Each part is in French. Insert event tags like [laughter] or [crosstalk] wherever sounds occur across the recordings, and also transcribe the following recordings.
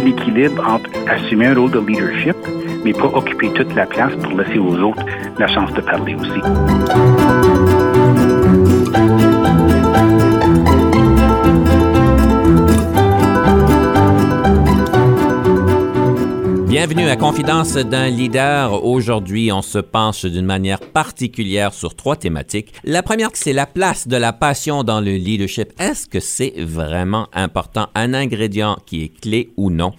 L'équilibre entre assumer un rôle de leadership, mais pas occuper toute la place pour laisser aux autres la chance de parler aussi. Bienvenue à Confidence d'un leader. Aujourd'hui, on se penche d'une manière particulière sur trois thématiques. La première, c'est la place de la passion dans le leadership. Est-ce que c'est vraiment important, un ingrédient qui est clé ou non?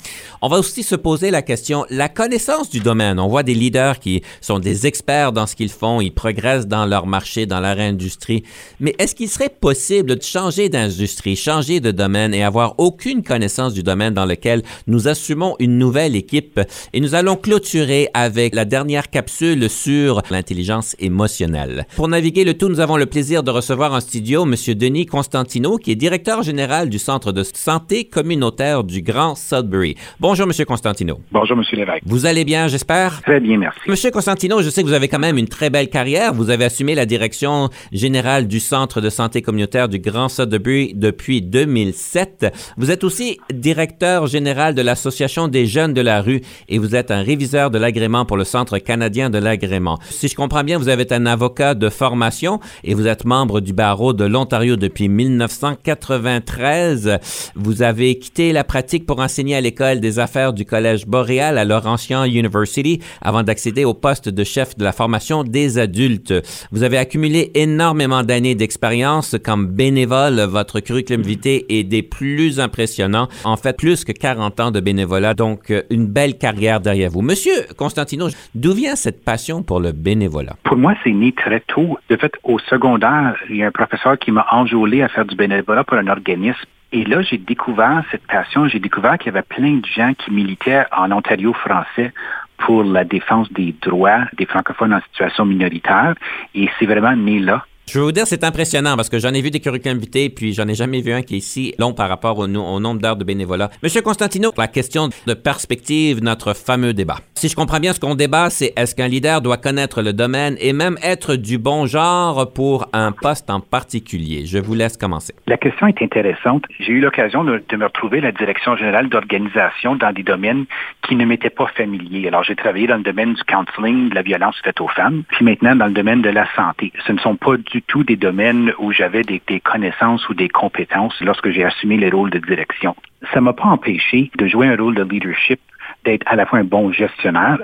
On va aussi se poser la question, la connaissance du domaine. On voit des leaders qui sont des experts dans ce qu'ils font, ils progressent dans leur marché, dans leur industrie. Mais est-ce qu'il serait possible de changer d'industrie, changer de domaine et avoir aucune connaissance du domaine dans lequel nous assumons une nouvelle équipe? Et nous allons clôturer avec la dernière capsule sur l'intelligence émotionnelle. Pour naviguer le tout, nous avons le plaisir de recevoir en studio M. Denis Constantino, qui est directeur général du Centre de santé communautaire du Grand Sudbury. Bonjour, M. Constantino. Bonjour, M. Lévesque. Vous allez bien, j'espère? Très bien, merci. M. Constantino, je sais que vous avez quand même une très belle carrière. Vous avez assumé la direction générale du Centre de santé communautaire du Grand Sudbury depuis 2007. Vous êtes aussi directeur général de l'Association des jeunes de la rue et vous êtes un réviseur de l'agrément pour le Centre canadien de l'agrément. Si je comprends bien, vous êtes un avocat de formation et vous êtes membre du barreau de l'Ontario depuis 1993. Vous avez quitté la pratique pour enseigner à l'école des affaires du Collège Boréal à Laurentian University avant d'accéder au poste de chef de la formation des adultes. Vous avez accumulé énormément d'années d'expérience comme bénévole. Votre curriculum vitae est des plus impressionnants. En fait, plus que 40 ans de bénévolat, donc une belle carrière derrière vous. Monsieur Constantino, d'où vient cette passion pour le bénévolat? Pour moi, c'est né très tôt. De fait, au secondaire, il y a un professeur qui m'a enjôlé à faire du bénévolat pour un organisme. Et là, j'ai découvert cette passion. J'ai découvert qu'il y avait plein de gens qui militaient en Ontario français pour la défense des droits des francophones en situation minoritaire. Et c'est vraiment né là. Je veux vous dire, c'est impressionnant parce que j'en ai vu des curriculums vitae, puis j'en ai jamais vu un qui est ici long par rapport au, au nombre d'heures de bénévolat. Monsieur Constantino, la question de perspective, notre fameux débat. Si je comprends bien ce qu'on débat, c'est est-ce qu'un leader doit connaître le domaine et même être du bon genre pour un poste en particulier? Je vous laisse commencer. La question est intéressante. J'ai eu l'occasion de, de, me retrouver à la direction générale d'organisation dans des domaines qui ne m'étaient pas familiers. Alors, j'ai travaillé dans le domaine du counseling, de la violence faite aux femmes, puis maintenant dans le domaine de la santé. Ce ne sont pas du tout des domaines où j'avais des, connaissances ou des compétences lorsque j'ai assumé les rôles de direction. Ça m'a pas empêché de jouer un rôle de leadership d'être à la fois un bon gestionnaire,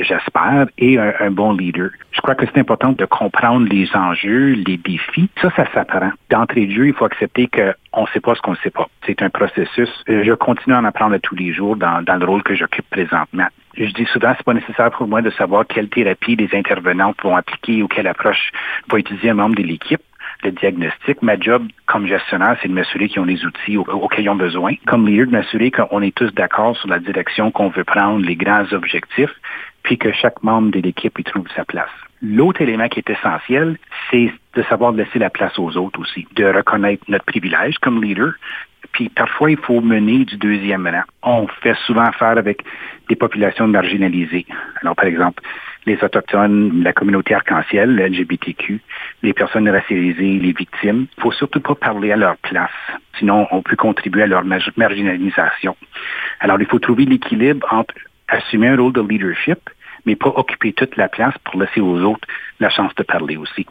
j'espère, et un, bon leader. Je crois que c'est important de comprendre les enjeux, les défis. Ça, ça s'apprend. D'entrée de jeu, il faut accepter qu'on ne sait pas ce qu'on ne sait pas. C'est un processus. Je continue à en apprendre tous les jours dans le rôle que j'occupe présentement. Je dis souvent, c'est pas nécessaire pour moi de savoir quelle thérapie les intervenantes vont appliquer ou quelle approche va utiliser un membre de l'équipe le diagnostic. Ma job comme gestionnaire, c'est de m'assurer qu'ils ont les outils auxquels ils ont besoin. Comme leader, de m'assurer qu'on est tous d'accord sur la direction qu'on veut prendre, les grands objectifs, puis que chaque membre de l'équipe y trouve sa place. L'autre élément qui est essentiel, c'est de savoir laisser la place aux autres aussi, de reconnaître notre privilège comme leader, puis parfois, il faut mener du deuxième rang. On fait souvent affaire avec des populations marginalisées. Alors, par exemple, les Autochtones, la communauté arc-en-ciel, le LGBTQ, les personnes racialisées, les victimes. Il faut surtout pas parler à leur place. Sinon, on peut contribuer à leur marginalisation. Alors, il faut trouver l'équilibre entre assumer un rôle de leadership, mais pas occuper toute la place pour laisser aux autres la chance de parler aussi.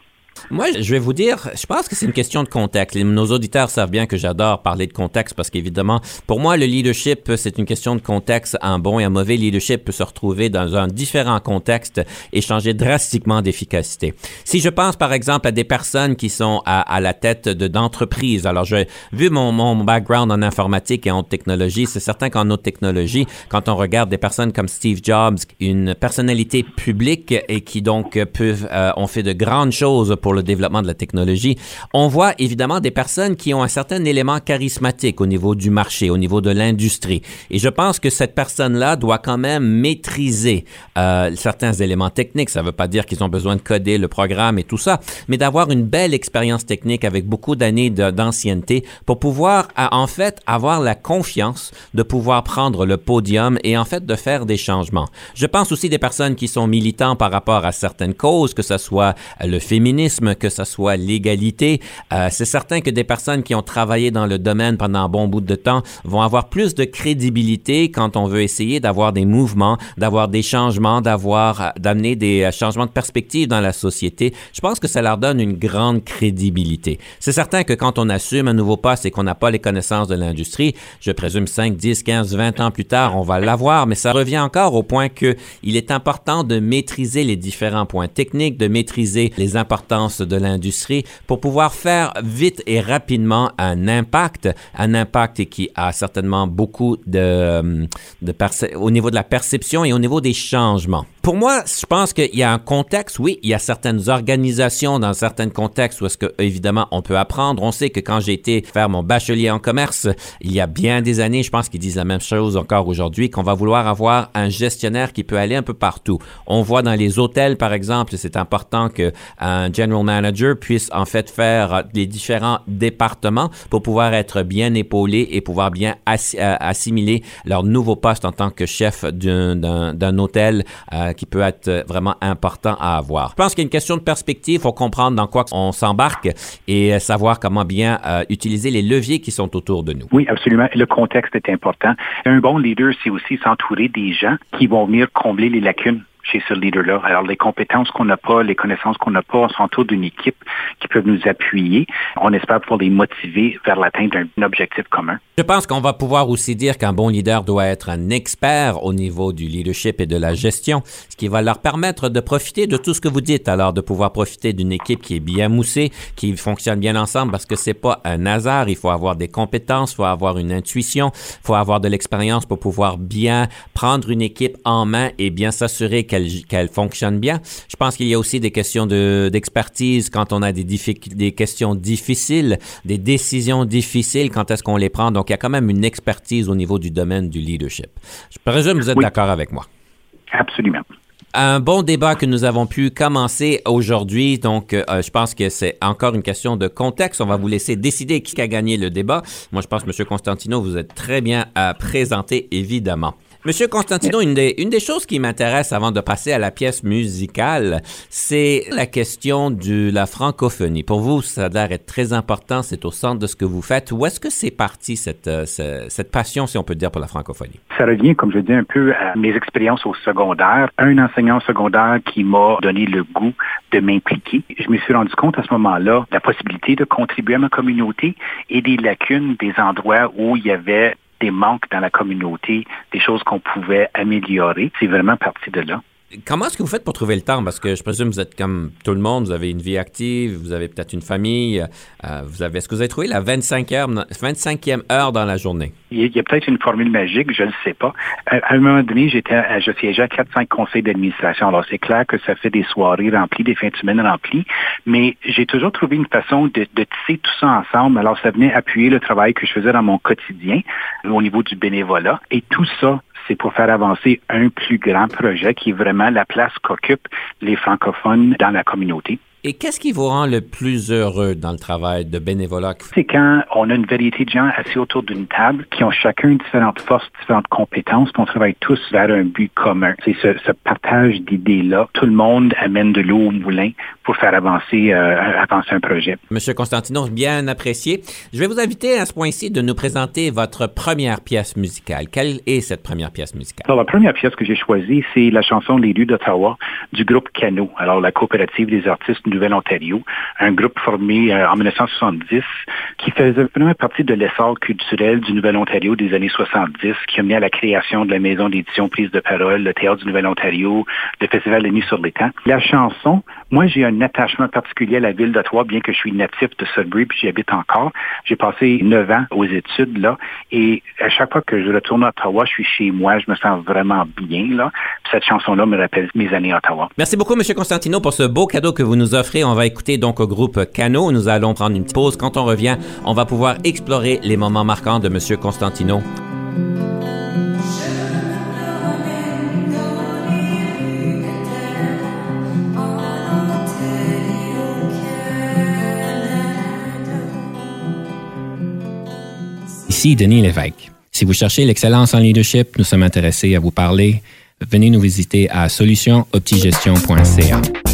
Moi, je vais vous dire, je pense que c'est une question de contexte. Nos auditeurs savent bien que j'adore parler de contexte parce qu'évidemment, pour moi, le leadership, c'est une question de contexte. Un bon et un mauvais leadership peut se retrouver dans un différent contexte et changer drastiquement d'efficacité. Si je pense, par exemple, à des personnes qui sont à, à la tête d'entreprises, alors je, vu mon, mon background en informatique et en technologie, c'est certain qu'en haute technologie, quand on regarde des personnes comme Steve Jobs, une personnalité publique et qui donc peuvent, euh, ont fait de grandes choses le développement de la technologie, on voit évidemment des personnes qui ont un certain élément charismatique au niveau du marché, au niveau de l'industrie. Et je pense que cette personne-là doit quand même maîtriser euh, certains éléments techniques. Ça ne veut pas dire qu'ils ont besoin de coder le programme et tout ça, mais d'avoir une belle expérience technique avec beaucoup d'années d'ancienneté pour pouvoir en fait avoir la confiance de pouvoir prendre le podium et en fait de faire des changements. Je pense aussi des personnes qui sont militants par rapport à certaines causes, que ce soit le féminisme, que ce soit l'égalité. Euh, c'est certain que des personnes qui ont travaillé dans le domaine pendant un bon bout de temps vont avoir plus de crédibilité quand on veut essayer d'avoir des mouvements, d'avoir des changements, d'avoir d'amener des euh, changements de perspective dans la société. Je pense que ça leur donne une grande crédibilité. C'est certain que quand on assume un nouveau poste et qu'on n'a pas les connaissances de l'industrie, je présume 5, 10, 15, 20 ans plus tard, on va l'avoir, mais ça revient encore au point que il est important de maîtriser les différents points techniques, de maîtriser les de l'industrie pour pouvoir faire vite et rapidement un impact, un impact qui a certainement beaucoup de, euh, de au niveau de la perception et au niveau des changements. Pour moi, je pense qu'il y a un contexte, oui, il y a certaines organisations dans certains contextes où est-ce que, évidemment, on peut apprendre. On sait que quand j'ai été faire mon bachelier en commerce, il y a bien des années, je pense qu'ils disent la même chose encore aujourd'hui, qu'on va vouloir avoir un gestionnaire qui peut aller un peu partout. On voit dans les hôtels, par exemple, c'est important qu'un general manager puisse en fait faire les différents départements pour pouvoir être bien épaulé et pouvoir bien euh, assimiler leur nouveau poste en tant que chef d'un hôtel euh, qui peut être vraiment important à avoir. Je pense qu'il y a une question de perspective. Faut comprendre dans quoi on s'embarque et euh, savoir comment bien euh, utiliser les leviers qui sont autour de nous. Oui, absolument. Le contexte est important. Un bon leader, c'est aussi s'entourer des gens qui vont venir combler les lacunes chez ce leader-là. Alors, les compétences qu'on n'a pas, les connaissances qu'on n'a pas, on s'entoure d'une équipe qui peut nous appuyer. On espère pouvoir les motiver vers l'atteinte d'un objectif commun. Je pense qu'on va pouvoir aussi dire qu'un bon leader doit être un expert au niveau du leadership et de la gestion, ce qui va leur permettre de profiter de tout ce que vous dites. Alors, de pouvoir profiter d'une équipe qui est bien moussée, qui fonctionne bien ensemble, parce que c'est pas un hasard. Il faut avoir des compétences, il faut avoir une intuition, il faut avoir de l'expérience pour pouvoir bien prendre une équipe en main et bien s'assurer qu'elle qu'elle fonctionne bien. Je pense qu'il y a aussi des questions d'expertise quand on a des, des questions difficiles, des décisions difficiles, quand est-ce qu'on les prend. Donc, il y a quand même une expertise au niveau du domaine du leadership. Je présume que vous êtes d'accord avec moi? Absolument un bon débat que nous avons pu commencer aujourd'hui. Donc, euh, je pense que c'est encore une question de contexte. On va vous laisser décider qui a gagné le débat. Moi, je pense, M. Constantino, vous êtes très bien à présenter, évidemment. Monsieur Constantino, une des, une des choses qui m'intéresse avant de passer à la pièce musicale, c'est la question de la francophonie. Pour vous, ça a l'air être très important, c'est au centre de ce que vous faites. Où est-ce que c'est parti, cette, euh, cette passion, si on peut dire, pour la francophonie? Ça revient, comme je dis, un peu à mes expériences au secondaire. Un enseignant secondaire qui m'a donné le goût de m'impliquer. Je me suis rendu compte à ce moment-là la possibilité de contribuer à ma communauté et des lacunes, des endroits où il y avait des manques dans la communauté, des choses qu'on pouvait améliorer. C'est vraiment parti de là. Comment est-ce que vous faites pour trouver le temps? Parce que je présume que vous êtes comme tout le monde, vous avez une vie active, vous avez peut-être une famille. Euh, vous avez, est-ce que vous avez trouvé la 25 25e heure dans la journée? Il y a peut-être une formule magique, je ne sais pas. À, un moment donné, j'étais, je siégeais à 4-5 conseils d'administration. Alors, c'est clair que ça fait des soirées remplies, des fins de semaine remplies, mais j'ai toujours trouvé une façon de, de tisser tout ça ensemble. Alors, ça venait appuyer le travail que je faisais dans mon quotidien au niveau du bénévolat. Et tout ça, c'est pour faire avancer un plus grand projet qui est vraiment la place qu'occupent les francophones dans la communauté. Et qu'est-ce qui vous rend le plus heureux dans le travail de bénévolat? C'est quand on a une variété de gens assis autour d'une table qui ont chacun différentes forces, différentes compétences, puis on travaille tous vers un but commun. C'est ce, partage d'idées-là. Tout le monde amène de l'eau au moulin pour faire avancer, euh, avancer un projet. Monsieur Constantino, bien apprécié. Je vais vous inviter à ce point-ci de nous présenter votre première pièce musicale. Quelle est cette première pièce musicale? Alors, la première pièce que j'ai choisie, c'est la chanson Les Lus d'Ottawa du groupe Cano. Alors, la coopérative des artistes Nouvelle-Ontario, un groupe formé euh, en 1970 qui faisait vraiment partie de l'essor culturel du Nouvel-Ontario des années 70, qui a mené à la création de la maison d'édition Prise de parole, le théâtre du Nouvel-Ontario, le festival de nuit sur l'étang. La chanson, moi j'ai un attachement particulier à la ville d'Ottawa, bien que je suis natif de Sudbury puis j'y habite encore. J'ai passé neuf ans aux études là et à chaque fois que je retourne à Ottawa, je suis chez moi, je me sens vraiment bien là. cette chanson-là me rappelle mes années à Ottawa. Merci beaucoup, M. Constantino, pour ce beau cadeau que vous nous offrez On va écouter donc au groupe Cano. Nous allons prendre une petite pause. Quand on revient, on va pouvoir explorer les moments marquants de M. Constantino. Ici Denis Lévesque. Si vous cherchez l'excellence en leadership, nous sommes intéressés à vous parler. Venez nous visiter à solutionoptigestion.ca.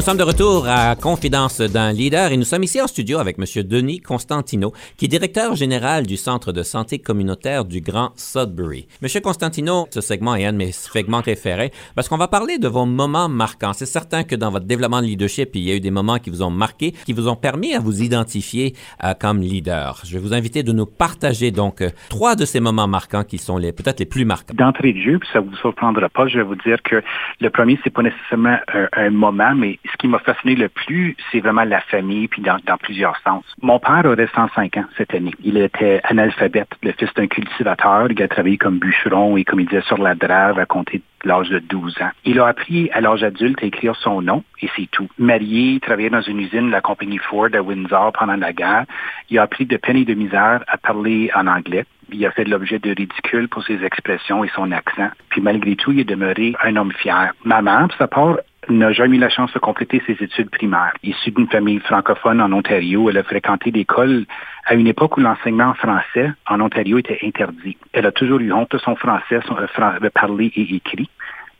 Nous sommes de retour à Confidence d'un leader et nous sommes ici en studio avec M. Denis Constantino, qui est directeur général du Centre de santé communautaire du Grand Sudbury. M. Constantino, ce segment est un de mes segments préférés parce qu'on va parler de vos moments marquants. C'est certain que dans votre développement de leadership, il y a eu des moments qui vous ont marqué, qui vous ont permis à vous identifier euh, comme leader. Je vais vous inviter de nous partager donc euh, trois de ces moments marquants qui sont les peut-être les plus marquants. D'entrée de jeu, puis ça vous surprendra pas, je vais vous dire que le premier, c'est pas nécessairement un, un moment, mais ce qui m'a fasciné le plus, c'est vraiment la famille, puis dans, dans, plusieurs sens. Mon père aurait 105 ans cette année. Il était analphabète, le fils d'un cultivateur. Il a travaillé comme bûcheron et comme il disait sur la drave à compter l'âge de 12 ans. Il a appris à l'âge adulte à écrire son nom et c'est tout. Marié, il travaillait dans une usine de la compagnie Ford à Windsor pendant la guerre. Il a appris de peine et de misère à parler en anglais. Il a fait l'objet de ridicule pour ses expressions et son accent. Puis malgré tout, il est demeuré un homme fier. Ma mère, pour sa part, n'a jamais eu la chance de compléter ses études primaires. Issue d'une famille francophone en Ontario, elle a fréquenté l'école à une époque où l'enseignement en français en Ontario était interdit. Elle a toujours eu honte de son français, son, euh, parler et écrit.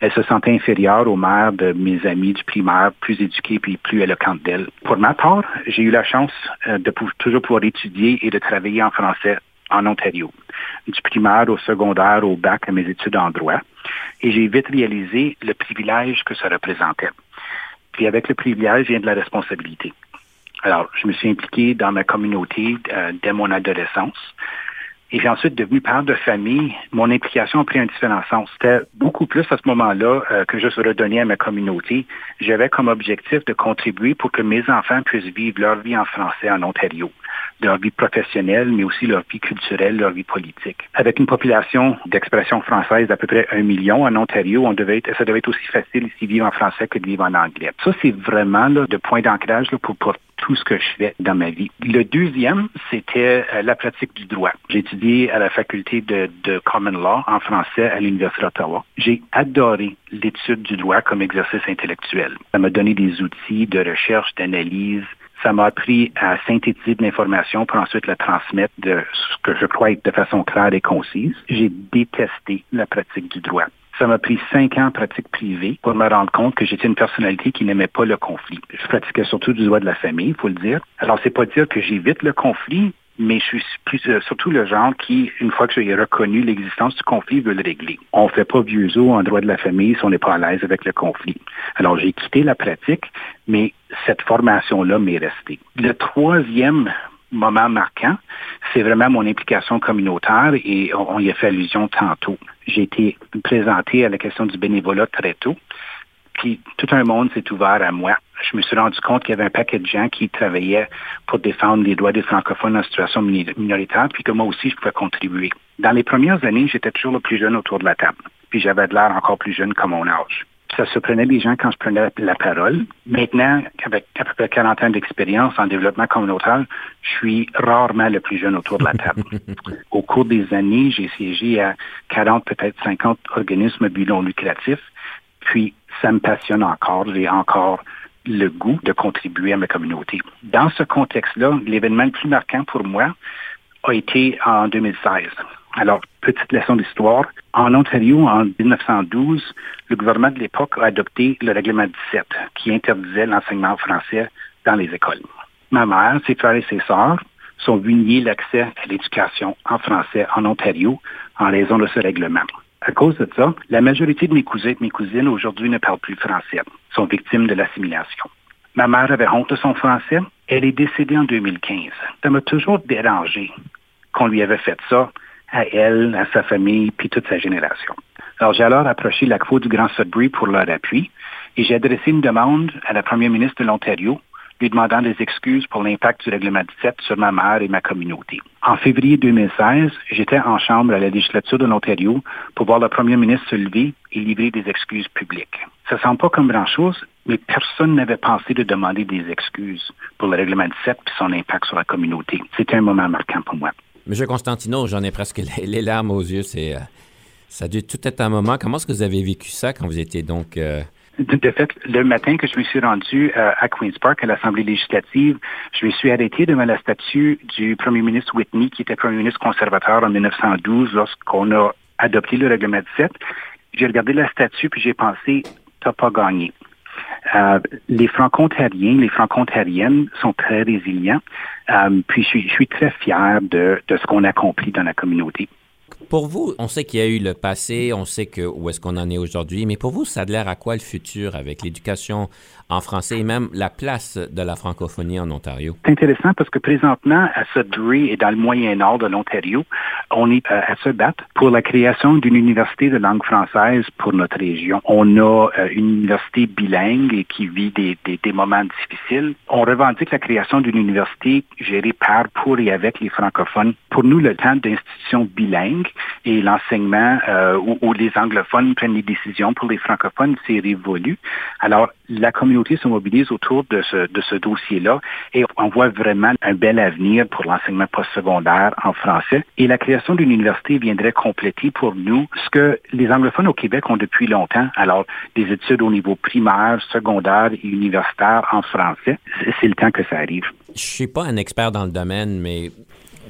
Elle se sentait inférieure aux mères de mes amis du primaire, plus éduquées puis plus éloquentes d'elle. Pour ma part, j'ai eu la chance euh, de toujours pouvoir étudier et de travailler en français en Ontario, du primaire au secondaire au bac à mes études en droit. Et j'ai vite réalisé le privilège que ça représentait. Puis avec le privilège vient de la responsabilité. Alors, je me suis impliqué dans ma communauté euh, dès mon adolescence. Et j'ai ensuite devenu père de famille. Mon implication a pris un différent sens. C'était beaucoup plus à ce moment-là euh, que je se redonnais à ma communauté. J'avais comme objectif de contribuer pour que mes enfants puissent vivre leur vie en français en Ontario leur vie professionnelle, mais aussi leur vie culturelle, leur vie politique. Avec une population d'expression française d'à peu près un million en Ontario, on devait être, ça devait être aussi facile ici vivre en français que de vivre en anglais. Ça, c'est vraiment là, de point d'ancrage pour, pour tout ce que je fais dans ma vie. Le deuxième, c'était euh, la pratique du droit. J'ai étudié à la faculté de, de Common Law en français à l'Université d'Ottawa. J'ai adoré l'étude du droit comme exercice intellectuel. Ça m'a donné des outils de recherche, d'analyse, ça m'a appris à synthétiser de l'information pour ensuite la transmettre de ce que je crois être de façon claire et concise. J'ai détesté la pratique du droit. Ça m'a pris cinq ans de pratique privée pour me rendre compte que j'étais une personnalité qui n'aimait pas le conflit. Je pratiquais surtout du droit de la famille, il faut le dire. Alors, c'est pas dire que j'évite le conflit, mais je suis plus, euh, surtout le genre qui, une fois que j'ai reconnu l'existence du conflit, veut le régler. On ne fait pas vieux os en droit de la famille si on n'est pas à l'aise avec le conflit. Alors, j'ai quitté la pratique, mais cette formation-là m'est restée. Le troisième moment marquant, c'est vraiment mon implication communautaire et on, y a fait allusion tantôt. J'ai été présenté à la question du bénévolat très tôt. Puis tout un monde s'est ouvert à moi. Je me suis rendu compte qu'il y avait un paquet de gens qui travaillaient pour défendre les droits des francophones en situation minoritaire, puis que moi aussi, je pouvais contribuer. Dans les premières années, j'étais toujours le plus jeune autour de la table. Puis j'avais de l'air encore plus jeune que mon âge. Ça surprenait les gens quand je prenais la parole. Maintenant, avec à peu près 40 ans d'expérience en développement communautaire, je suis rarement le plus jeune autour de la table. [laughs] Au cours des années, j'ai siégé à 40, peut-être 50 organismes but non lucratifs. Puis, ça me passionne encore. J'ai encore le goût de contribuer à ma communauté. Dans ce contexte-là, l'événement le plus marquant pour moi a été en 2016. Alors, petite leçon d'histoire. En Ontario, en 1912, le gouvernement de l'époque a adopté le règlement 17 qui interdisait l'enseignement français dans les écoles. Ma mère, ses frères et ses sœurs sont vus nier l'accès à l'éducation en français en Ontario en raison de ce règlement. À cause de ça, la majorité de mes cousins et de mes cousines aujourd'hui ne parlent plus français, sont victimes de l'assimilation. Ma mère avait honte de son français. Elle est décédée en 2015. Ça m'a toujours dérangé qu'on lui avait fait ça à elle, à sa famille, puis toute sa génération. Alors, j'ai alors approché l'ACFO du Grand Sudbury pour leur appui Et j'ai adressé une demande à la première ministre de l'Ontario lui demandant des excuses pour l'impact du règlement 17 sur ma mère et ma communauté. En février 2016, j'étais en chambre à la législature de l'Ontario pour voir le premier ministre se lever et livrer des excuses publiques. Ça ne semble pas comme grand-chose, mais personne n'avait pensé de demander des excuses pour le règlement 17 et son impact sur la communauté. C'était un moment marquant pour moi. Monsieur Constantino, j'en ai presque [laughs] les, larmes aux yeux. C'est, euh, ça a dû tout être un moment. Comment est-ce que vous avez vécu ça quand vous étiez donc... Euh, de fait, le matin que je me suis rendu euh, à Queen's Park, à l'Assemblée législative, je me suis arrêté devant la statue du premier ministre Whitney, qui était premier ministre conservateur en 1912 lorsqu'on a adopté le règlement 17. J'ai regardé la statue puis j'ai pensé, t'as pas gagné. Euh, les franco-ontariens, les franco-ontariennes sont très résilients. Euh, puis je suis, très fier de, de ce qu'on accomplit dans la communauté. Pour vous, on sait qu'il y a eu le passé, on sait que où est-ce qu'on en est aujourd'hui, mais pour vous, ça a l'air à quoi le futur avec l'éducation en français et même la place de la francophonie en Ontario? C'est intéressant parce que présentement, à Sudbury et dans le moyen-nord de l'Ontario, on est euh, à se battre pour la création d'une université de langue française pour notre région. On a euh, une université bilingue et qui vit des, des, des moments difficiles. On revendique la création d'une université gérée par, pour et avec les francophones. Pour nous, le temps d'institutions bilingues et l'enseignement euh, où, où, les anglophones prennent les décisions pour les francophones, c'est révolu. Alors, la communauté se mobilise autour de ce, de ce dossier-là et on voit vraiment un bel avenir pour l'enseignement postsecondaire en français. Et la création d'une université viendrait compléter pour nous ce que les anglophones au Québec ont depuis longtemps. Alors, des études au niveau primaire, secondaire et universitaire en français, c'est le temps que ça arrive. Je suis pas un expert dans le domaine, mais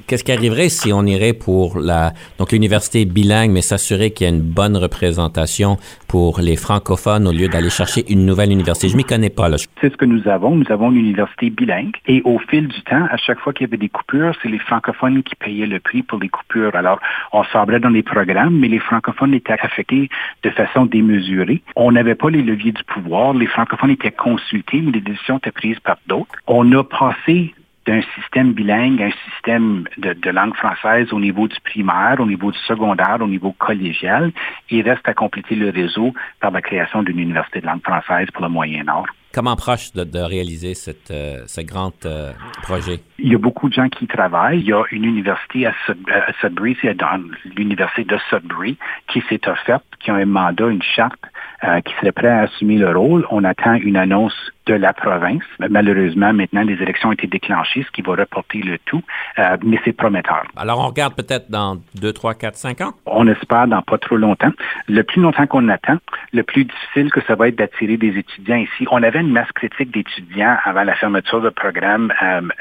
qu'est-ce qui arriverait si on irait pour la donc l'université bilingue, mais s'assurer qu'il y a une bonne représentation pour les francophones au lieu d'aller chercher une nouvelle université? Je m'y connais pas là. C'est ce que nous avons. Nous avons une université bilingue et au fil du temps, à chaque fois qu'il y avait des coupures, c'est les francophones qui payaient le prix pour les coupures. Alors, on sabrait dans les programmes, mais les francophones étaient affectés de façon démesurée. On n'avait pas les leviers du pouvoir. Les francophones étaient consultés, mais les décisions étaient prises par d'autres. On a passé d'un système bilingue, un système de, langue française au niveau du primaire, au niveau du secondaire, au niveau collégial. Il reste à compléter le réseau par la création d'une université de langue française pour le Moyen-Nord. Comment proche de, de réaliser cette, euh, ce grand euh, projet? Il y a beaucoup de gens qui travaillent. Il y a une université à, Sud, à Sudbury, c'est dans l'université de Sudbury, qui s'est offerte, qui a un mandat, une charte euh, qui serait prêt à assumer le rôle. On attend une annonce de la province. Malheureusement, maintenant, les élections ont été déclenchées, ce qui va reporter le tout, euh, mais c'est prometteur. Alors, on regarde peut-être dans 2, 3, 4, 5 ans? On espère dans pas trop longtemps. Le plus longtemps qu'on attend, le plus difficile que ça va être d'attirer des étudiants ici. On avait une masse critique d'étudiants avant la fermeture du programme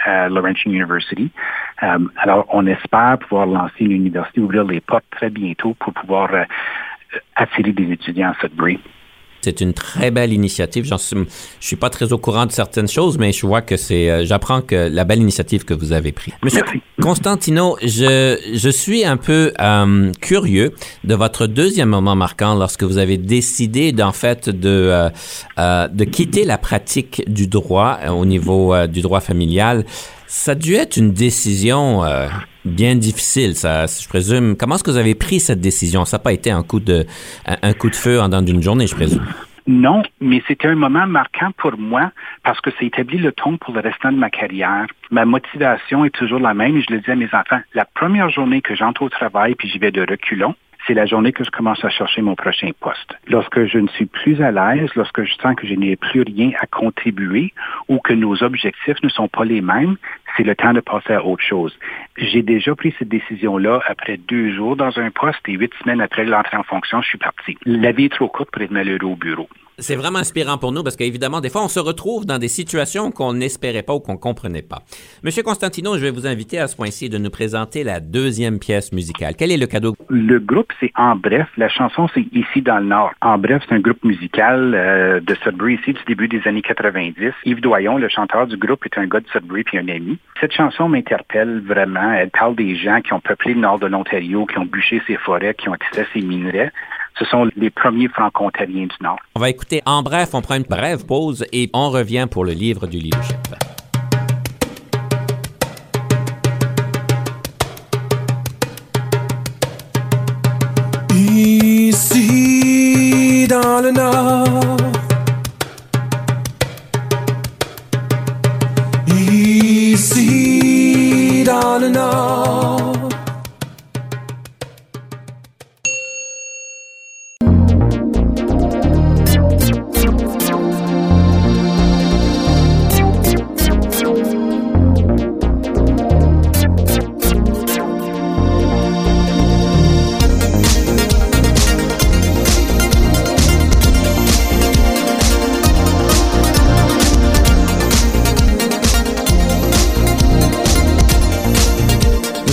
à Laurentian University. Euh, alors, on espère pouvoir lancer une université, ouvrir les portes très bientôt pour pouvoir euh, attirer des étudiants à Sudbury. C'est une très belle initiative. J'en suis, je suis pas très au courant de certaines choses, mais je vois que c'est, euh, j'apprends que la belle initiative que vous avez prise. Monsieur Merci. Constantino, je, je suis un peu euh, curieux de votre deuxième moment marquant lorsque vous avez décidé d'en fait de, euh, euh, de quitter la pratique du droit au niveau du droit familial. Ça a dû être une décision bien difficile, ça, je présume. Comment est-ce que vous avez pris cette décision? Ça n'a pas été un coup de, un coup de feu en dans d'une journée, je présume. Non, mais c'était un moment marquant pour moi parce que ça établit le ton pour le restant de ma carrière. Ma motivation est toujours la même et je le dis à mes enfants. La première journée que j'entre au travail puis j'y vais de reculons, c'est la journée que je commence à chercher mon prochain poste. Lorsque je ne suis plus à l'aise, lorsque je sens que je n'ai plus rien à contribuer ou que nos objectifs ne sont pas les mêmes, c'est le temps de passer à autre chose. J'ai déjà pris cette décision-là après deux jours dans un poste et huit semaines après l'entrée en fonction, je suis parti. La vie est trop courte pour être malheureux au bureau c'est vraiment inspirant pour nous parce qu'évidemment, des fois, on se retrouve dans des situations qu'on n'espérait pas ou qu'on comprenait pas. Monsieur Constantino, je vais vous inviter à ce point-ci de nous présenter la deuxième pièce musicale. Quel est le cadeau? Le groupe, c'est En Bref. La chanson, c'est Ici dans le Nord. En Bref, c'est un groupe musical euh, de Sudbury ici du début des années 90. Yves Doyon, le chanteur du groupe, est un gars de Sudbury puis un ami. Cette chanson m'interpelle vraiment. Elle parle des gens qui ont peuplé le nord de l'Ontario, qui ont bûché ses forêts, qui ont extrait ses minerais ce sont les premiers franco-ontariens du Nord. On va écouter en bref, on prend une brève pause et on revient pour le livre du leadership. Ici dans le Nord. Ici dans le Nord.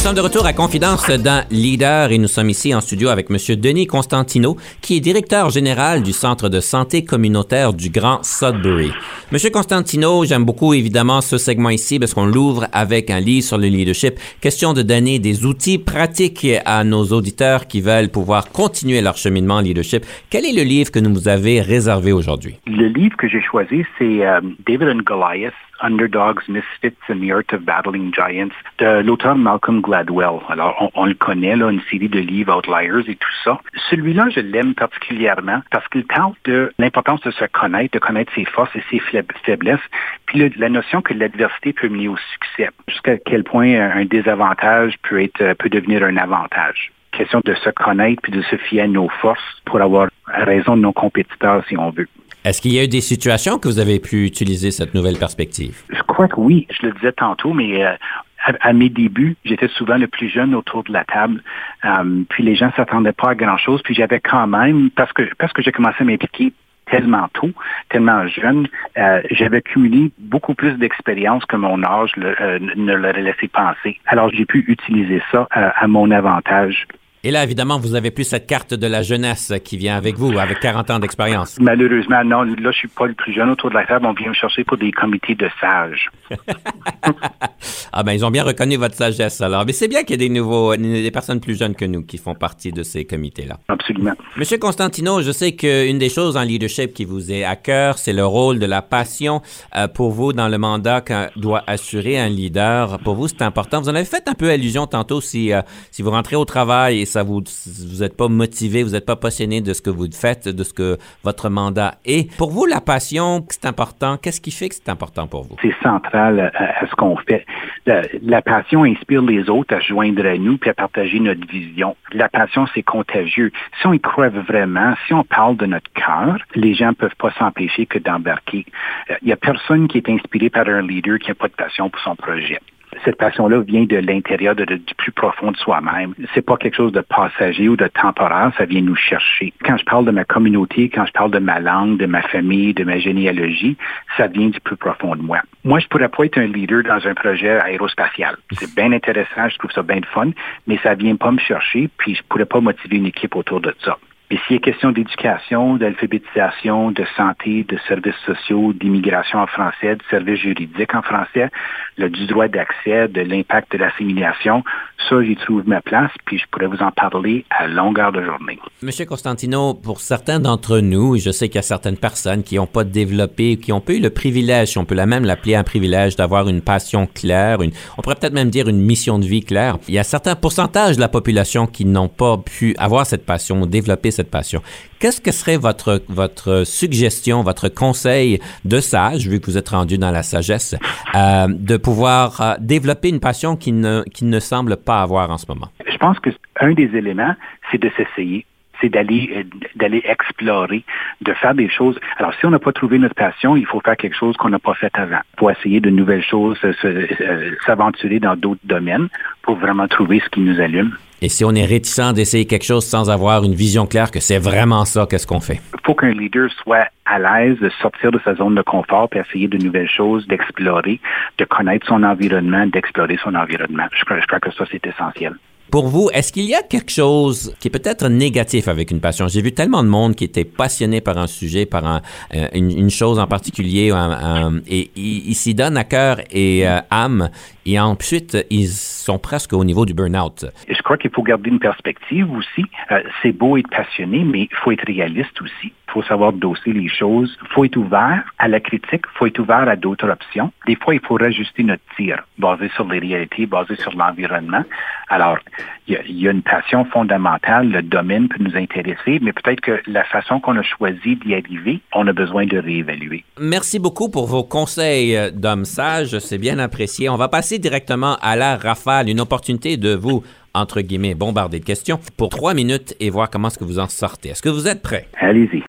Sommes de retour à Confidence dans Leader et nous sommes ici en studio avec M. Denis Constantino, qui est directeur général du Centre de santé communautaire du Grand Sudbury. M. Constantino, j'aime beaucoup évidemment ce segment ici parce qu'on l'ouvre avec un livre sur le leadership. Question de donner des outils pratiques à nos auditeurs qui veulent pouvoir continuer leur cheminement en leadership. Quel est le livre que nous vous avez réservé aujourd'hui? Le livre que j'ai choisi, c'est euh, David and Goliath Underdogs, Misfits and the Art of Battling Giants de l'auteur Malcolm Gladwell. Alors, on, le connaît, une série de livres, Outliers et tout ça. Celui-là, je l'aime particulièrement parce qu'il parle de l'importance de se connaître, de connaître ses forces et ses faiblesses, puis la notion que l'adversité peut mener au succès. Jusqu'à quel point un désavantage peut être, peut devenir un avantage question de se connaître puis de se fier à nos forces pour avoir raison de nos compétiteurs, si on veut. Est-ce qu'il y a eu des situations que vous avez pu utiliser cette nouvelle perspective? Je crois que oui. Je le disais tantôt, mais euh, à, mes débuts, j'étais souvent le plus jeune autour de la table. Euh, puis les gens s'attendaient pas à grand-chose. Puis j'avais quand même, parce que parce que j'ai commencé à m'impliquer tellement tôt, tellement jeune, euh, j'avais cumulé beaucoup plus d'expérience que mon âge ne l'aurait laissé penser. Alors j'ai pu utiliser ça à mon avantage. Et là, évidemment, vous avez plus cette carte de la jeunesse qui vient avec vous, avec 40 ans d'expérience. Malheureusement, non. Là, je suis pas le plus jeune autour de la table. On vient me chercher pour des comités de sages. [laughs] ah ben, ils ont bien reconnu votre sagesse alors. Mais c'est bien qu'il y ait des nouveaux, des personnes plus jeunes que nous qui font partie de ces comités-là. Absolument. Monsieur Constantino, je sais qu'une des choses en leadership qui vous est à cœur, c'est le rôle de la passion euh, pour vous dans le mandat qu'un doit assurer un leader. Pour vous, c'est important. Vous en avez fait un peu allusion tantôt si, euh, si vous rentrez au travail et ça vous vous n'êtes pas motivé, vous n'êtes pas passionné de ce que vous faites, de ce que votre mandat est. Pour vous, la passion, c'est important. Qu'est-ce qui fait que c'est important pour vous? C'est central à, ce qu'on fait. La, passion inspire les autres à joindre à nous puis à partager notre vision. La passion, c'est contagieux. Si on y croit vraiment, si on parle de notre cœur, les gens ne peuvent pas s'empêcher que d'embarquer. Il n'y a personne qui est inspiré par un leader qui n'a pas de passion pour son projet cette passion-là vient de l'intérieur, du plus profond de soi-même. C'est pas quelque chose de passager ou de temporaire, ça vient nous chercher. Quand je parle de ma communauté, quand je parle de ma langue, de ma famille, de ma généalogie, ça vient du plus profond de moi. Moi, je pourrais pas être un leader dans un projet aérospatial. C'est bien intéressant, je trouve ça bien de fun, mais ça vient pas me chercher, puis je pourrais pas motiver une équipe autour de ça. Mais s'il est question d'éducation, d'alphabétisation, de santé, de services sociaux, d'immigration en français, de services juridiques en français, le, du droit d'accès, de l'impact de l'assimilation, ça, j'y trouve ma place, puis je pourrais vous en parler à longueur de journée. Monsieur Constantino, pour certains d'entre nous, je sais qu'il y a certaines personnes qui n'ont pas développé, qui ont pas eu le privilège, si on peut la même l'appeler un privilège, d'avoir une passion claire, une, on pourrait peut-être même dire une mission de vie claire. Il y a certains pourcentages de la population qui n'ont pas pu avoir cette passion, développer passion. Qu'est-ce que serait votre, votre suggestion, votre conseil de sage, vu que vous êtes rendu dans la sagesse, euh, de pouvoir euh, développer une passion qui ne, qui ne semble pas avoir en ce moment? Je pense que un des éléments, c'est de s'essayer c'est d'aller euh, d'aller explorer, de faire des choses. Alors, si on n'a pas trouvé notre passion, il faut faire quelque chose qu'on n'a pas fait avant. Pour essayer de nouvelles choses, s'aventurer dans d'autres domaines pour vraiment trouver ce qui nous allume. Et si on est réticent d'essayer quelque chose sans avoir une vision claire que c'est vraiment ça, qu'est-ce qu'on fait? Il faut qu'un leader soit à l'aise de sortir de sa zone de confort et essayer de nouvelles choses, d'explorer, de connaître son environnement, d'explorer son environnement. Je crois, je crois que ça, c'est essentiel. Pour vous, est-ce qu'il y a quelque chose qui est peut-être négatif avec une passion? J'ai vu tellement de monde qui était passionné par un sujet, par euh, une, chose en particulier, et ils s'y donnent à cœur et euh, âme, et ensuite, ils sont presque au niveau du burn-out. Je crois qu'il faut garder une perspective aussi. Euh, c'est beau être passionné, mais il faut être réaliste aussi. Il faut savoir doser les choses. Il faut être ouvert à la critique. Il faut être ouvert à d'autres options. Des fois, il faut rajuster notre tir, basé sur les réalités, basé sur l'environnement. Alors, il y, a une passion fondamentale. Le domaine peut nous intéresser, mais peut-être que la façon qu'on a choisi d'y arriver, on a besoin de réévaluer. Merci beaucoup pour vos conseils euh, d'homme sage. C'est bien apprécié. On va passer directement à la rafale, une opportunité de vous entre guillemets, bombarder de questions pour trois minutes et voir comment est-ce que vous en sortez. Est-ce que vous êtes prêt? Allez-y.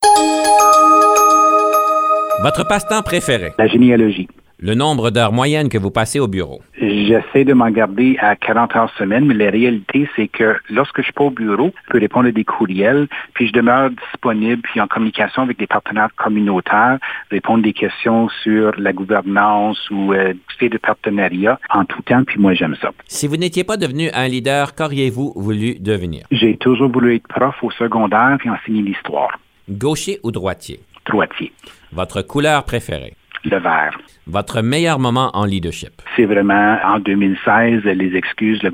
Votre passe-temps préféré? La généalogie. Le nombre d'heures moyennes que vous passez au bureau. J'essaie de m'en garder à 40 heures semaine, mais la réalité, c'est que lorsque je suis pas au bureau, je peux répondre à des courriels, puis je demeure disponible, puis en communication avec des partenaires communautaires, répondre des questions sur la gouvernance ou euh, fait de partenariat en tout temps, puis moi, j'aime ça. Si vous n'étiez pas devenu un leader, qu'auriez-vous voulu devenir? J'ai toujours voulu être prof au secondaire puis enseigner l'histoire. Gaucher ou droitier? Droitier. Votre couleur préférée? Le vert. Votre meilleur moment en leadership? C'est vraiment en 2016 les excuses du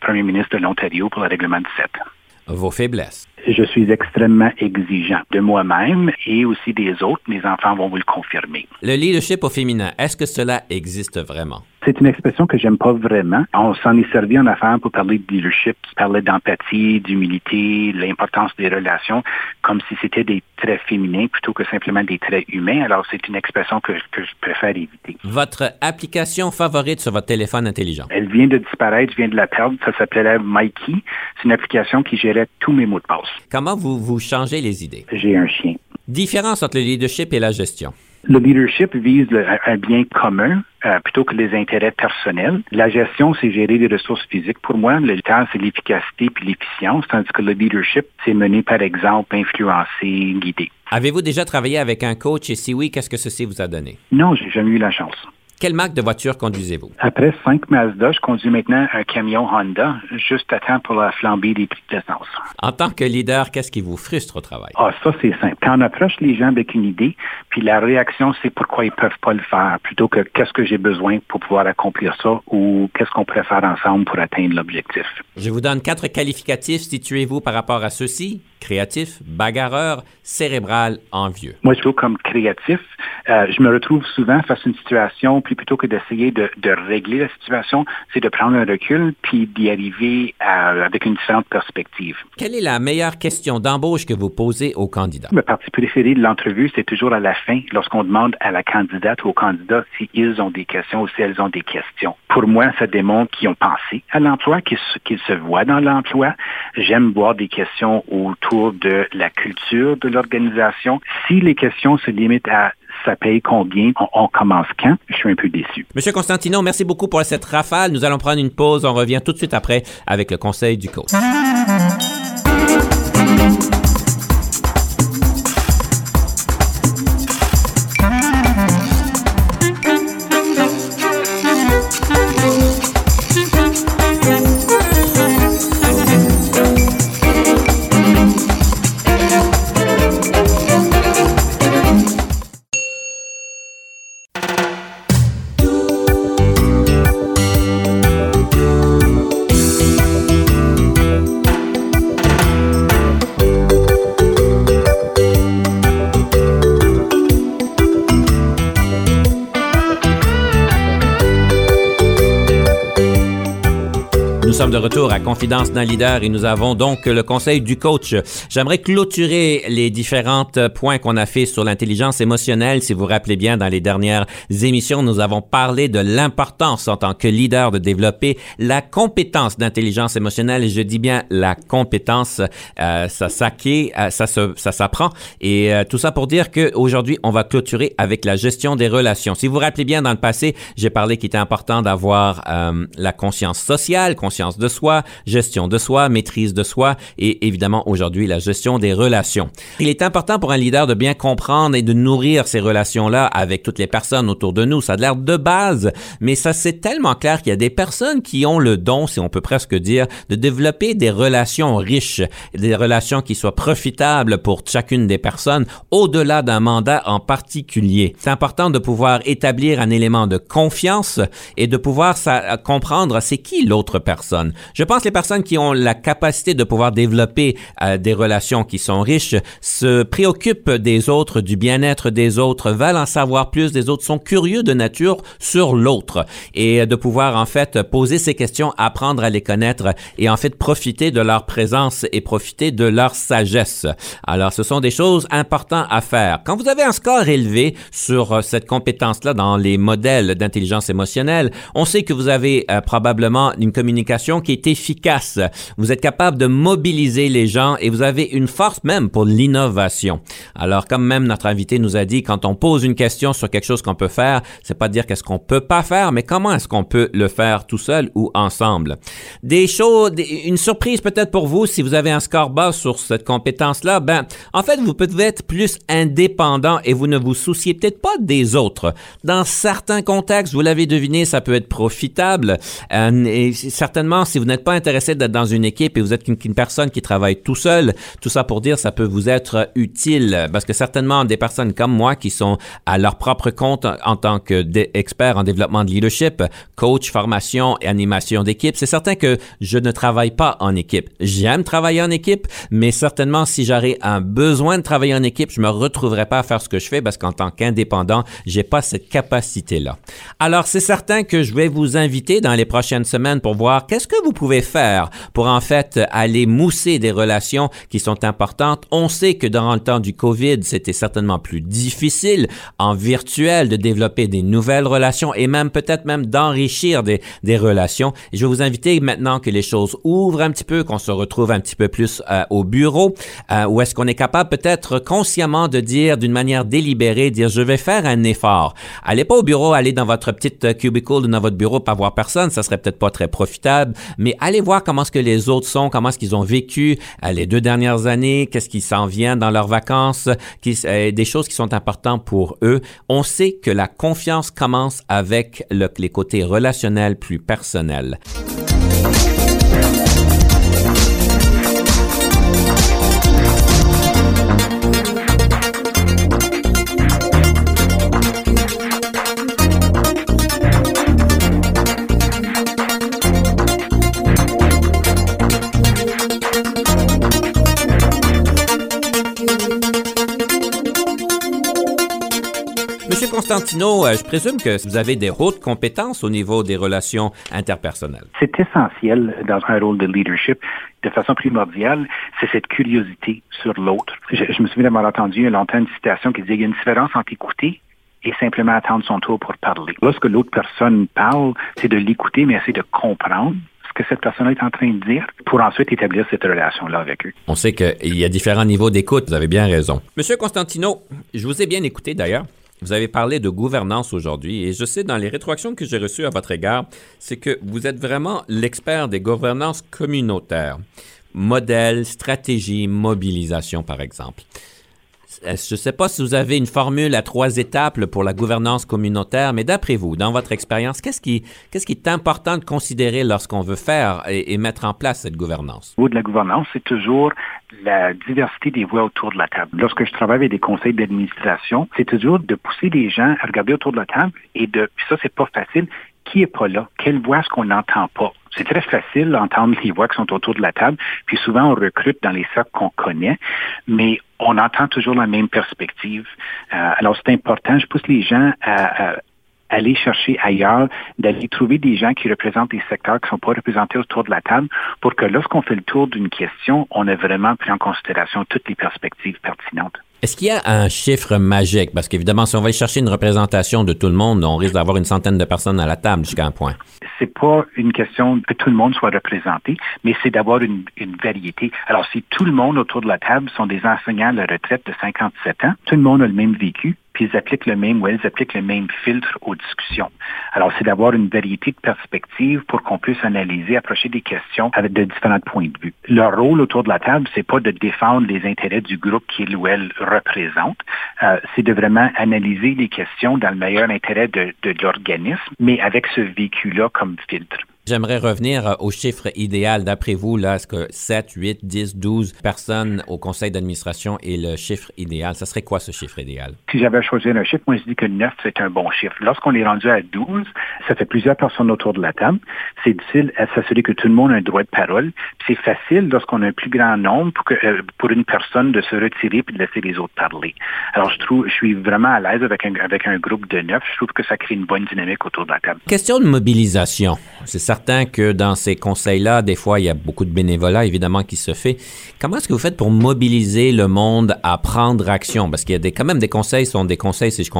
premier ministre de l'Ontario pour le règlement 17. Vos faiblesses? Je suis extrêmement exigeant de moi-même et aussi des autres. Mes enfants vont vous le confirmer. Le leadership au féminin, est-ce que cela existe vraiment? C'est une expression que j'aime pas vraiment. On s'en est servi en affaires pour parler de leadership, parler d'empathie, d'humilité, l'importance des relations, comme si c'était des traits féminins plutôt que simplement des traits humains. Alors, c'est une expression que, que je préfère éviter. Votre application favorite sur votre téléphone intelligent? Elle vient de disparaître, je viens de la perdre. Ça s'appelait Mikey. C'est une application qui gérait tous mes mots de passe. Comment vous vous changez les idées? J'ai un chien. Différence entre le leadership et la gestion. Le leadership vise le, un bien commun euh, plutôt que les intérêts personnels. La gestion, c'est gérer les ressources physiques. Pour moi, le temps, c'est l'efficacité puis l'efficience, tandis que le leadership, c'est mener par exemple, influencer, guider. Avez-vous déjà travaillé avec un coach? Et si oui, qu'est-ce que ceci vous a donné? Non, j'ai jamais eu la chance. Quelle marque de voiture conduisez-vous? Après cinq Mazda, je conduis maintenant un camion Honda, juste à temps pour la flambée des prix de l'essence. En tant que leader, qu'est-ce qui vous frustre au travail? Ah, ça, c'est simple. Quand on approche les gens avec une idée, puis la réaction, c'est pourquoi ils peuvent pas le faire, plutôt que qu'est-ce que j'ai besoin pour pouvoir accomplir ça ou qu'est-ce qu'on pourrait faire ensemble pour atteindre l'objectif. Je vous donne quatre qualificatifs. Situez-vous par rapport à ceux-ci? Créatif, bagarreur, cérébral, envieux. Moi, je trouve comme créatif, euh, je me retrouve souvent face à une situation, puis plutôt que d'essayer de, de, régler la situation, c'est de prendre un recul puis d'y arriver à, avec une différente perspective. Quelle est la meilleure question d'embauche que vous posez aux candidats? Ma partie préférée de l'entrevue, c'est toujours à la fin, lorsqu'on demande à la candidate ou au candidat s'ils ont des questions ou si elles ont des questions. Pour moi, ça démontre qu'ils ont pensé à l'emploi, qu'ils se, se voient dans l'emploi. J'aime voir des questions autour de la culture de l'organisation. Si les questions se limitent à ça paye combien, on, on, commence quand, je suis un peu déçu. Monsieur Constantino, merci beaucoup pour cette rafale. Nous allons prendre une pause. On revient tout de suite après avec le conseil du coach. Retour à Confidence d'un leader et nous avons donc le conseil du coach. J'aimerais clôturer les différents points qu'on a fait sur l'intelligence émotionnelle. Si vous vous rappelez bien, dans les dernières émissions, nous avons parlé de l'importance en tant que leader de développer la compétence d'intelligence émotionnelle. Je dis bien la compétence, euh, ça s'acquiert, euh, ça se, ça s'apprend. Et euh, tout ça pour dire que aujourd'hui, on va clôturer avec la gestion des relations. Si vous vous rappelez bien, dans le passé, j'ai parlé qu'il était important d'avoir euh, la conscience sociale, conscience de soi, gestion de soi, maîtrise de soi et évidemment aujourd'hui la gestion des relations. Il est important pour un leader de bien comprendre et de nourrir ces relations-là avec toutes les personnes autour de nous. Ça a l'air de base, mais ça c'est tellement clair qu'il y a des personnes qui ont le don, si on peut presque dire, de développer des relations riches, des relations qui soient profitables pour chacune des personnes au-delà d'un mandat en particulier. C'est important de pouvoir établir un élément de confiance et de pouvoir comprendre c'est qui l'autre personne. Je pense que les personnes qui ont la capacité de pouvoir développer euh, des relations qui sont riches se préoccupent des autres, du bien-être des autres, veulent en savoir plus des autres, sont curieux de nature sur l'autre et de pouvoir en fait poser ces questions, apprendre à les connaître et en fait profiter de leur présence et profiter de leur sagesse. Alors ce sont des choses importantes à faire. Quand vous avez un score élevé sur euh, cette compétence-là dans les modèles d'intelligence émotionnelle, on sait que vous avez euh, probablement une communication communication qui est efficace. Vous êtes capable de mobiliser les gens et vous avez une force même pour l'innovation. Alors, comme même notre invité nous a dit, quand on pose une question sur quelque chose qu'on peut faire, c'est pas dire qu'est-ce qu'on peut pas faire, mais comment est-ce qu'on peut le faire tout seul ou ensemble. Des choses, une surprise peut-être pour vous si vous avez un score bas sur cette compétence-là, ben, en fait, vous pouvez être plus indépendant et vous ne vous souciez peut-être pas des autres. Dans certains contextes, vous l'avez deviné, ça peut être profitable. Euh, et certainement, si vous n'êtes pas intéressé d'être dans une équipe et vous êtes une, personne qui travaille tout seul, tout ça pour dire, ça peut vous être utile parce que certainement des personnes comme moi qui sont à leur propre compte en tant qu'expert en développement de leadership, coach, formation et animation d'équipe, c'est certain que je ne travaille pas en équipe. J'aime travailler en équipe, mais certainement si j'aurais un besoin de travailler en équipe, je me retrouverai pas à faire ce que je fais parce qu'en tant qu'indépendant, j'ai pas cette capacité-là. Alors, c'est certain que je vais vous inviter dans les prochaines semaines pour voir qu'est-ce que vous pouvez faire pour en fait aller mousser des relations qui sont importantes. On sait que durant le temps du COVID, c'était certainement plus difficile en virtuel de développer des nouvelles relations et même peut-être même d'enrichir des, relations. Je vais vous inviter maintenant que les choses ouvrent un petit peu, qu'on se retrouve un petit peu plus euh, au bureau, euh, où est-ce qu'on est capable peut-être consciemment de dire d'une manière délibérée, dire je vais faire un effort. Allez pas au bureau, allez dans votre petite euh, cubicle dans votre bureau pas voir personne, ça serait peut-être pas très profitable, mais allez voir comment est-ce que les autres sont, comment est-ce qu'ils ont vécu euh, les deux dernières années, qu'est-ce qui s'en vient dans leurs vacances, euh, des choses qui sont importantes pour eux. On sait que la confiance commence avec le, les côtés relationnels plus personnels. Constantino, euh, je présume que vous avez des hautes compétences au niveau des relations interpersonnelles. C'est essentiel dans un rôle de leadership. De façon primordiale, c'est cette curiosité sur l'autre. Je, me souviens d'avoir entendu longtemps une citation qui disait qu'il y a une différence entre écouter et simplement attendre son tour pour parler. Lorsque l'autre personne parle, c'est de l'écouter, mais essayer de comprendre ce que cette personne est en train de dire pour ensuite établir cette relation-là avec eux. On sait qu'il y a différents niveaux d'écoute, vous avez bien raison. Monsieur Constantino, je vous ai bien écouté d'ailleurs. Vous avez parlé de gouvernance aujourd'hui et je sais dans les rétroactions que j'ai reçues à votre égard, c'est que vous êtes vraiment l'expert des gouvernances communautaires. Modèle, stratégie, mobilisation, par exemple. Je ne sais pas si vous avez une formule à trois étapes pour la gouvernance communautaire, mais d'après vous, dans votre expérience, qu'est-ce qui, qu'est-ce qui est important de considérer lorsqu'on veut faire et, mettre en place cette gouvernance? Au de la gouvernance, c'est toujours la diversité des voix autour de la table. Lorsque je travaille avec des conseils d'administration, c'est toujours de pousser les gens à regarder autour de la table et de, puis ça, c'est pas facile, qui est pas là? Quelle voix est-ce qu'on n'entend pas? C'est très facile d'entendre les voix qui sont autour de la table, puis souvent on recrute dans les cercles qu'on connaît, mais on entend toujours la même perspective. Euh, alors c'est important, je pousse les gens à, aller chercher ailleurs, d'aller trouver des gens qui représentent des secteurs qui ne sont pas représentés autour de la table pour que lorsqu'on fait le tour d'une question, on ait vraiment pris en considération toutes les perspectives pertinentes. Est-ce qu'il y a un chiffre magique? Parce qu'évidemment, si on va chercher une représentation de tout le monde, on risque d'avoir une centaine de personnes à la table jusqu'à un point. C'est pas une question que tout le monde soit représenté, mais c'est d'avoir une, une, variété. Alors, si tout le monde autour de la table sont des enseignants à la retraite de 57 ans, tout le monde a le même vécu, puis ils appliquent le même ou elles appliquent le même filtre aux discussions. Alors, c'est d'avoir une variété de perspectives pour qu'on puisse analyser, approcher des questions avec de différents points de vue. Leur rôle autour de la table, c'est pas de défendre les intérêts du groupe qu'il ou elle représente, euh, c'est de vraiment analyser les questions dans le meilleur intérêt de, de l'organisme, mais avec ce vécu-là comme filtre. J'aimerais revenir euh, au chiffre idéal. D'après vous, là, est-ce que 7, 8, 10, 12 personnes au conseil d'administration est le chiffre idéal? Ça serait quoi ce chiffre idéal? Si j'avais à choisir un chiffre, moi, je dis que 9, c'est un bon chiffre. Lorsqu'on est rendu à 12, ça fait plusieurs personnes autour de la table. C'est difficile à s'assurer que tout le monde a un droit de parole. c'est facile lorsqu'on a un plus grand nombre pour, que, euh, pour une personne de se retirer puis de laisser les autres parler. Alors, je trouve, je suis vraiment à l'aise avec un, avec un groupe de 9. Je trouve que ça crée une bonne dynamique autour de la table. Question de mobilisation. C'est certain que dans ces conseils-là, des fois, il y a beaucoup de bénévolat, évidemment, qui se fait. Comment est-ce que vous faites pour mobiliser le monde à prendre action? Parce qu'il y a quand même des conseils, sont des conseils, si je,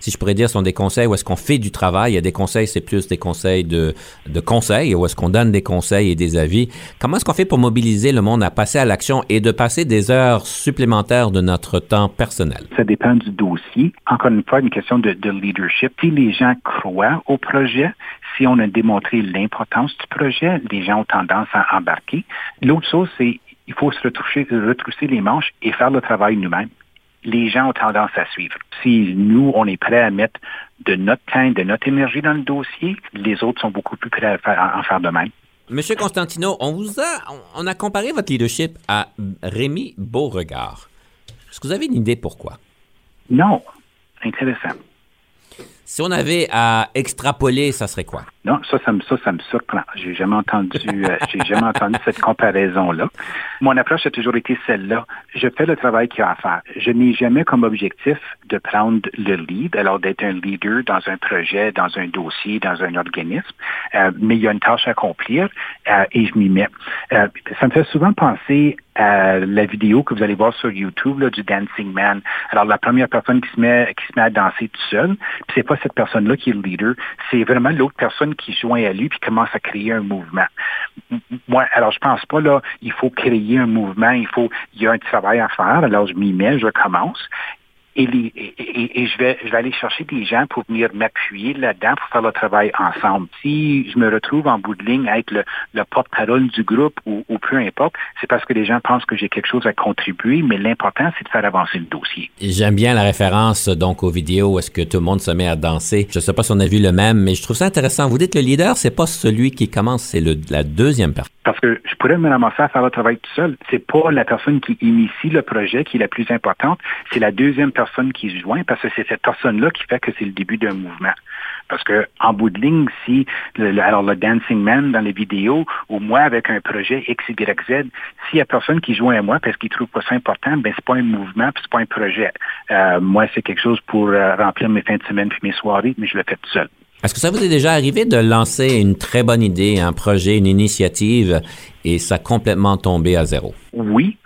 si je pourrais dire, sont des conseils où est-ce qu'on fait du travail. Il y a des conseils, c'est plus des conseils de, de conseils, où est-ce qu'on donne des conseils et des avis. Comment est-ce qu'on fait pour mobiliser le monde à passer à l'action et de passer des heures supplémentaires de notre temps personnel? Ça dépend du dossier. Encore une fois, une question de leadership. Si les gens croient au projet, si on a démontré l'importance du projet, les gens ont tendance à embarquer. L'autre chose, c'est il faut se retrousser, retrousser les manches et faire le travail nous-mêmes. Les gens ont tendance à suivre. Si nous, on est prêt à mettre de notre temps, de notre énergie dans le dossier, les autres sont beaucoup plus prêts à, faire, en faire de même. Monsieur Constantino, on vous a, on a comparé votre leadership à Rémi Beauregard. Est-ce que vous avez une idée pourquoi? Non. Intéressant. Si on avait à extrapoler, ça serait quoi? Non, ça, ça me, ça, ça me surprend. J'ai jamais entendu, euh, [laughs] j'ai jamais entendu cette comparaison-là. Mon approche a toujours été celle-là. Je fais le travail qu'il y a à faire. Je n'ai jamais comme objectif de prendre le lead, alors d'être un leader dans un projet, dans un dossier, dans un organisme. Euh, mais il y a une tâche à accomplir euh, et je m'y mets. ça me fait souvent penser à la vidéo que vous allez voir sur YouTube là, du Dancing Man. Alors la première personne qui se met qui se met à danser tout seul, puis c'est pas cette personne-là qui est le leader, c'est vraiment l'autre personne qui joint à lui puis commence à créer un mouvement. Moi, alors je pense pas là, il faut créer un mouvement, il faut, il y a un travail à faire. Alors je m'y mets, je commence et, je, vais, aller chercher des gens pour venir m'appuyer là-dedans pour faire le travail ensemble. Si je me retrouve en bout de ligne à être le, le porte-parole du groupe ou, ou, peu importe, c'est parce que les gens pensent que j'ai quelque chose à contribuer, mais l'important, c'est de faire avancer le dossier. J'aime bien la référence donc aux vidéos où est-ce que tout le monde se met à danser? Je ne sais pas si on a vu le même, mais je trouve ça intéressant. Vous dites le leader, c'est pas celui qui commence, c'est la deuxième personne. Parce que je pourrais me ramasser à faire le travail tout seul. C'est pas la personne qui initie le projet qui est la plus importante, c'est la deuxième personne qui se joint parce que c'est cette personne-là qui fait que c'est le début d'un mouvement. Parce que en bout de ligne, si le, alors le Dancing Man dans les vidéos ou moi avec un projet X, Y, Z, s'il y a personne qui joint à moi parce qu'il trouve pas ça important, ben c'est pas un mouvement, puis c'est pas un projet. Euh, moi, c'est quelque chose pour euh, remplir mes fins de semaine puis mes soirées, mais je le fais tout seul. Est-ce que ça vous est déjà arrivé de lancer une très bonne idée, un projet, une initiative, et ça a complètement tombé à zéro? Oui.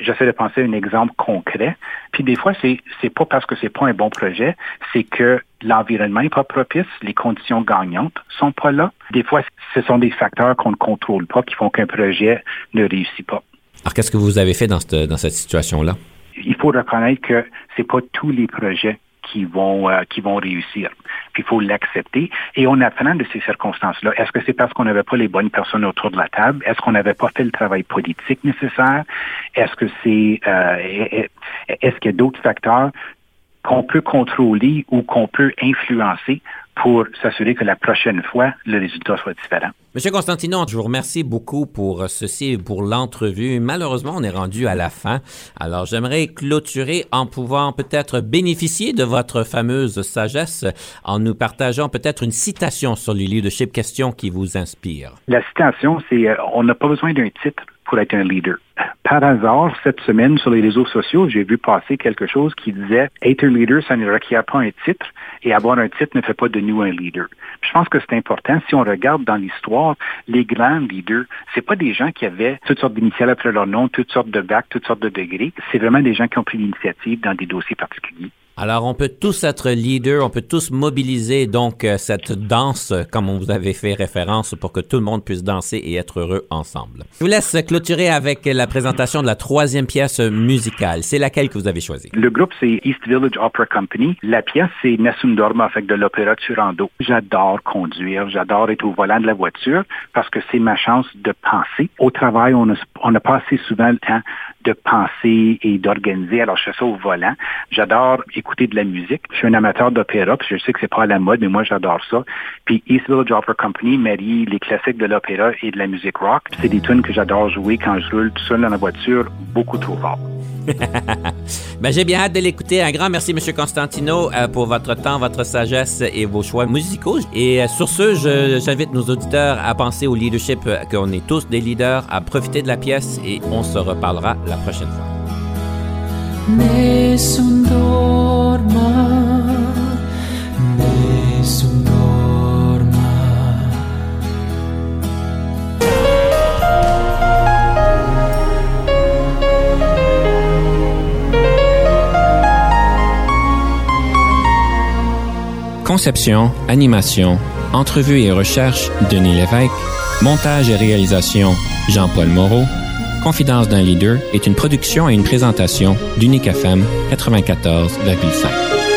J'essaie de penser à un exemple concret. Puis des fois, c'est c'est pas parce que c'est pas un bon projet, c'est que l'environnement est pas propice, les conditions gagnantes sont pas là. Des fois, ce sont des facteurs qu'on ne contrôle pas qui font qu'un projet ne réussit pas. Alors, qu'est-ce que vous avez fait dans cette, dans cette situation-là? Il faut reconnaître que c'est pas tous les projets qui vont euh, qui vont réussir. Puis il faut l'accepter. Et on apprend de ces circonstances-là. Est-ce que c'est parce qu'on n'avait pas les bonnes personnes autour de la table? Est-ce qu'on n'avait pas fait le travail politique nécessaire? Est-ce que c'est euh, est-ce qu'il y a d'autres facteurs qu'on peut contrôler ou qu'on peut influencer pour s'assurer que la prochaine fois, le résultat soit différent. Monsieur Constantino, je vous remercie beaucoup pour ceci et pour l'entrevue. Malheureusement, on est rendu à la fin. Alors, j'aimerais clôturer en pouvant peut-être bénéficier de votre fameuse sagesse en nous partageant peut-être une citation sur le leadership question qui vous inspire. La citation, c'est euh, on n'a pas besoin d'un titre pour être un leader. Par hasard, cette semaine, sur les réseaux sociaux, j'ai vu passer quelque chose qui disait être un leader, ça ne requiert pas un titre, et avoir un titre ne fait pas de nous un leader. je pense que c'est important. Si on regarde dans l'histoire, les grands leaders, c'est pas des gens qui avaient toutes sortes d'initiales après leur nom, toutes sortes de bacs, toutes sortes de degrés. C'est vraiment des gens qui ont pris l'initiative dans des dossiers particuliers. Alors, on peut tous être leader, on peut tous mobiliser donc euh, cette danse, euh, comme on vous avait fait référence, pour que tout le monde puisse danser et être heureux ensemble. Je vous laisse clôturer avec la présentation de la troisième pièce musicale. C'est laquelle que vous avez choisie? Le groupe, c'est East Village Opera Company. La pièce, c'est Nessun Dorma avec de l'opéra Turando. J'adore conduire, j'adore être au volant de la voiture parce que c'est ma chance de penser. Au travail, on a, on a passé souvent le temps de penser et d'organiser. Alors, je fais ça au volant. J'adore écouter de la musique. Je suis un amateur d'opéra, puis je sais que c'est pas à la mode, mais moi, j'adore ça. Puis East Village Company marie les classiques de l'opéra et de la musique rock. C'est des tunes que j'adore jouer quand je roule tout seul dans la voiture, beaucoup trop fort. [laughs] ben, j'ai bien hâte de l'écouter. Un grand merci, M. Constantino, euh, pour votre temps, votre sagesse et vos choix musicaux. Et euh, sur ce, j'invite nos auditeurs à penser au leadership, euh, qu'on est tous des leaders, à profiter de la pièce et on se reparlera la Conception, animation, entrevue et recherche, Denis Lévesque. Montage et réalisation, Jean-Paul Moreau. Confidence d'un leader est une production et une présentation d'Unique FM 94,5.